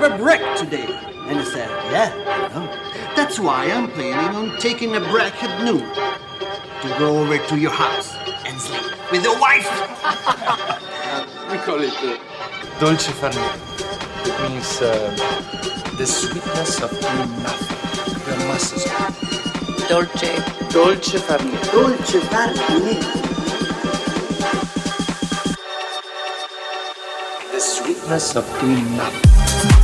Deserve a break today. And he said, Yeah, I know. That's why I'm planning on taking a break at noon to go over to your house and sleep with your wife. We call it uh, dolce far niente. It means uh, the sweetness of doing nothing. The masses of. Dolce. Dolce far niente. Dolce far niente. The sweetness of doing nothing.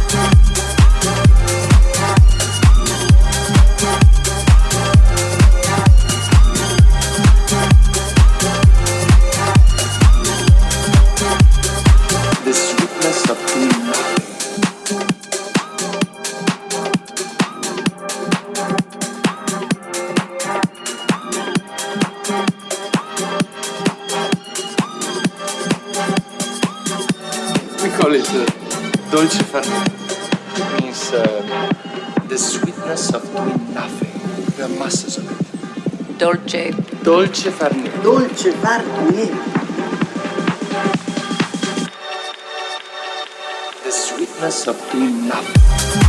Call it uh, dolce far the sweetness of doing nothing. The masses of it. Dolce. Dolce far niente. Dolce far niente. The sweetness of doing nothing.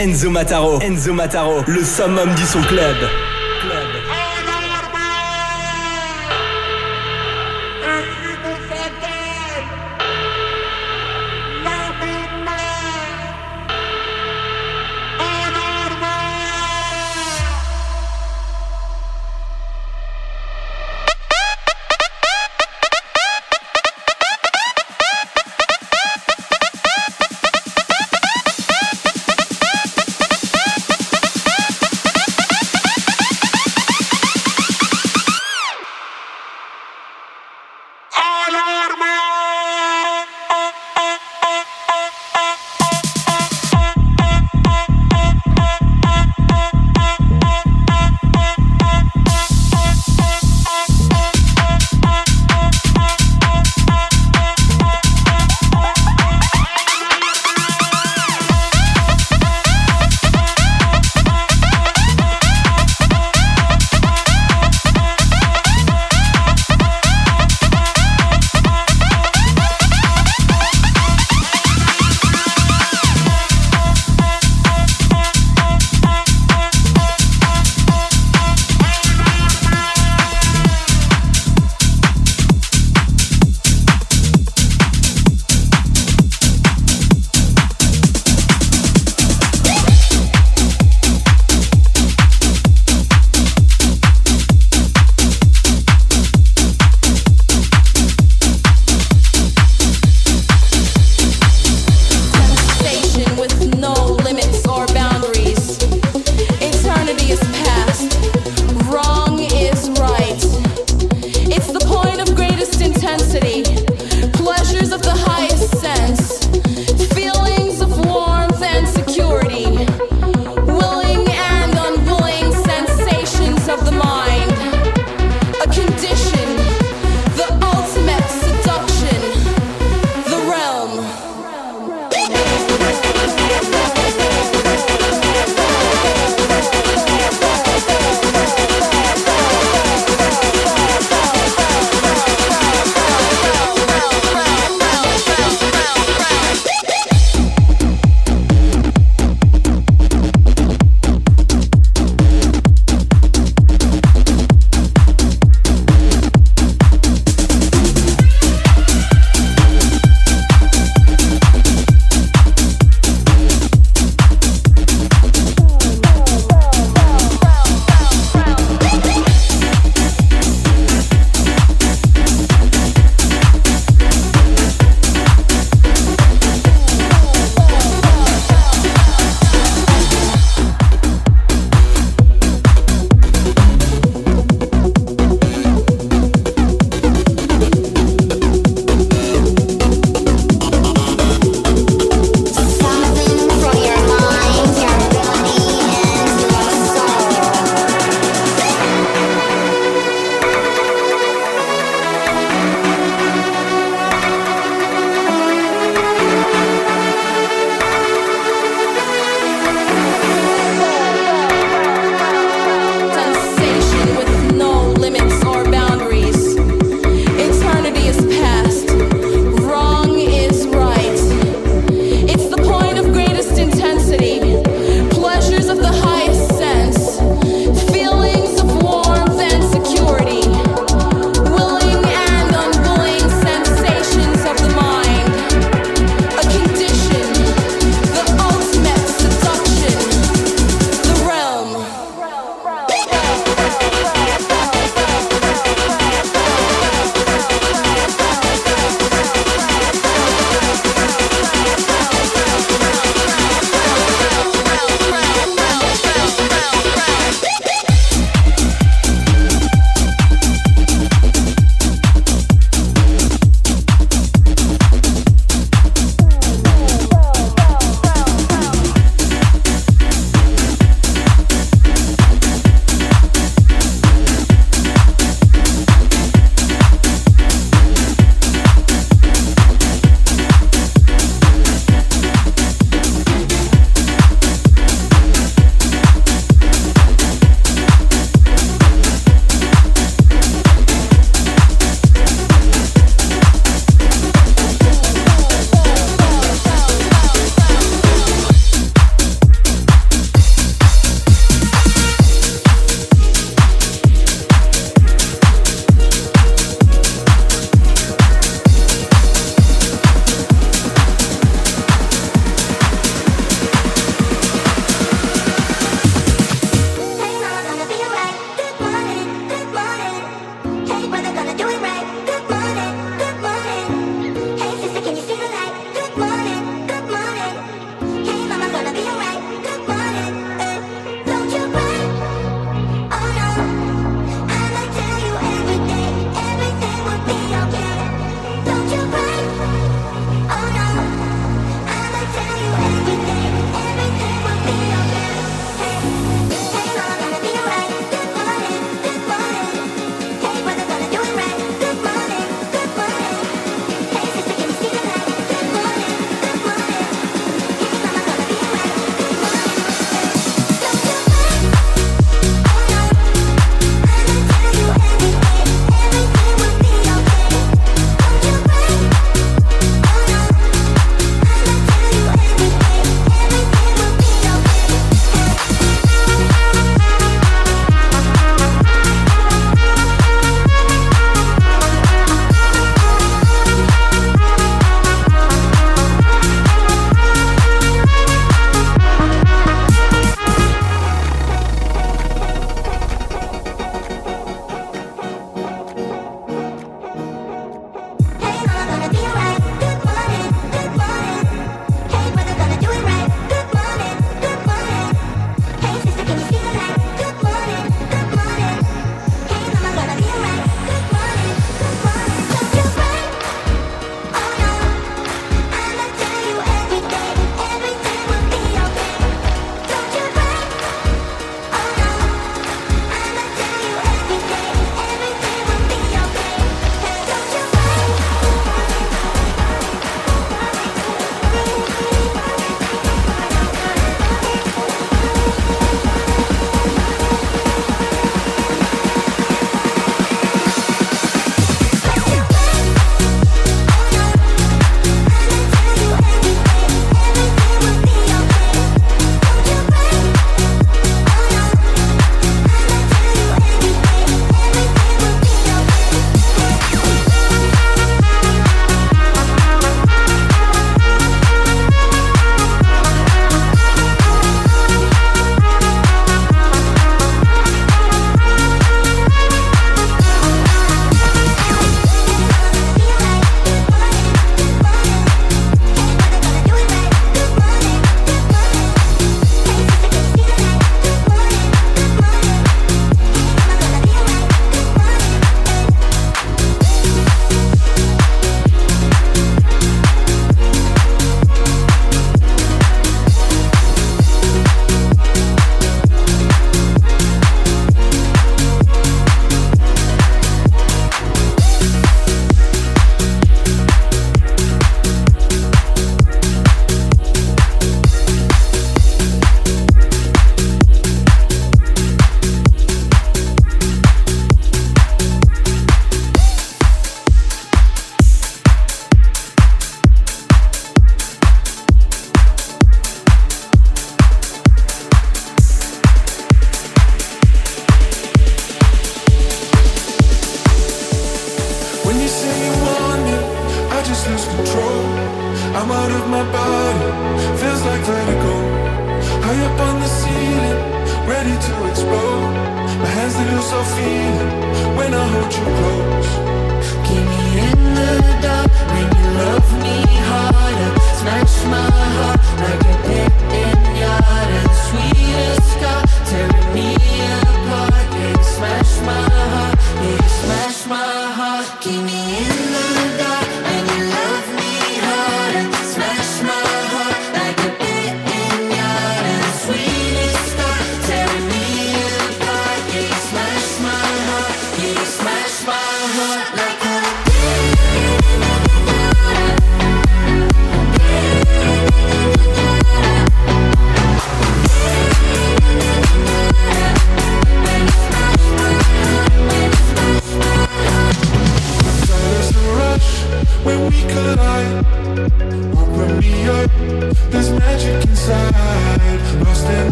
Enzo Mataro. Enzo Mataro, le summum du son club.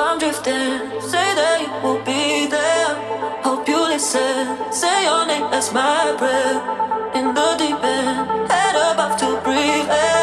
I'm drifting, say that you will be there. Hope you listen, say your name as my prayer. In the deep end, head above to breathe. Air.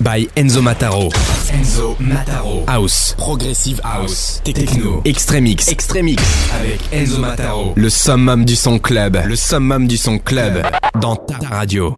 by Enzo Mataro. Enzo Mataro. House. Progressive House. Techno. Extremix. Extremix. Avec Enzo Mataro. Le summum du son club. Le summum du son club. Dans ta radio.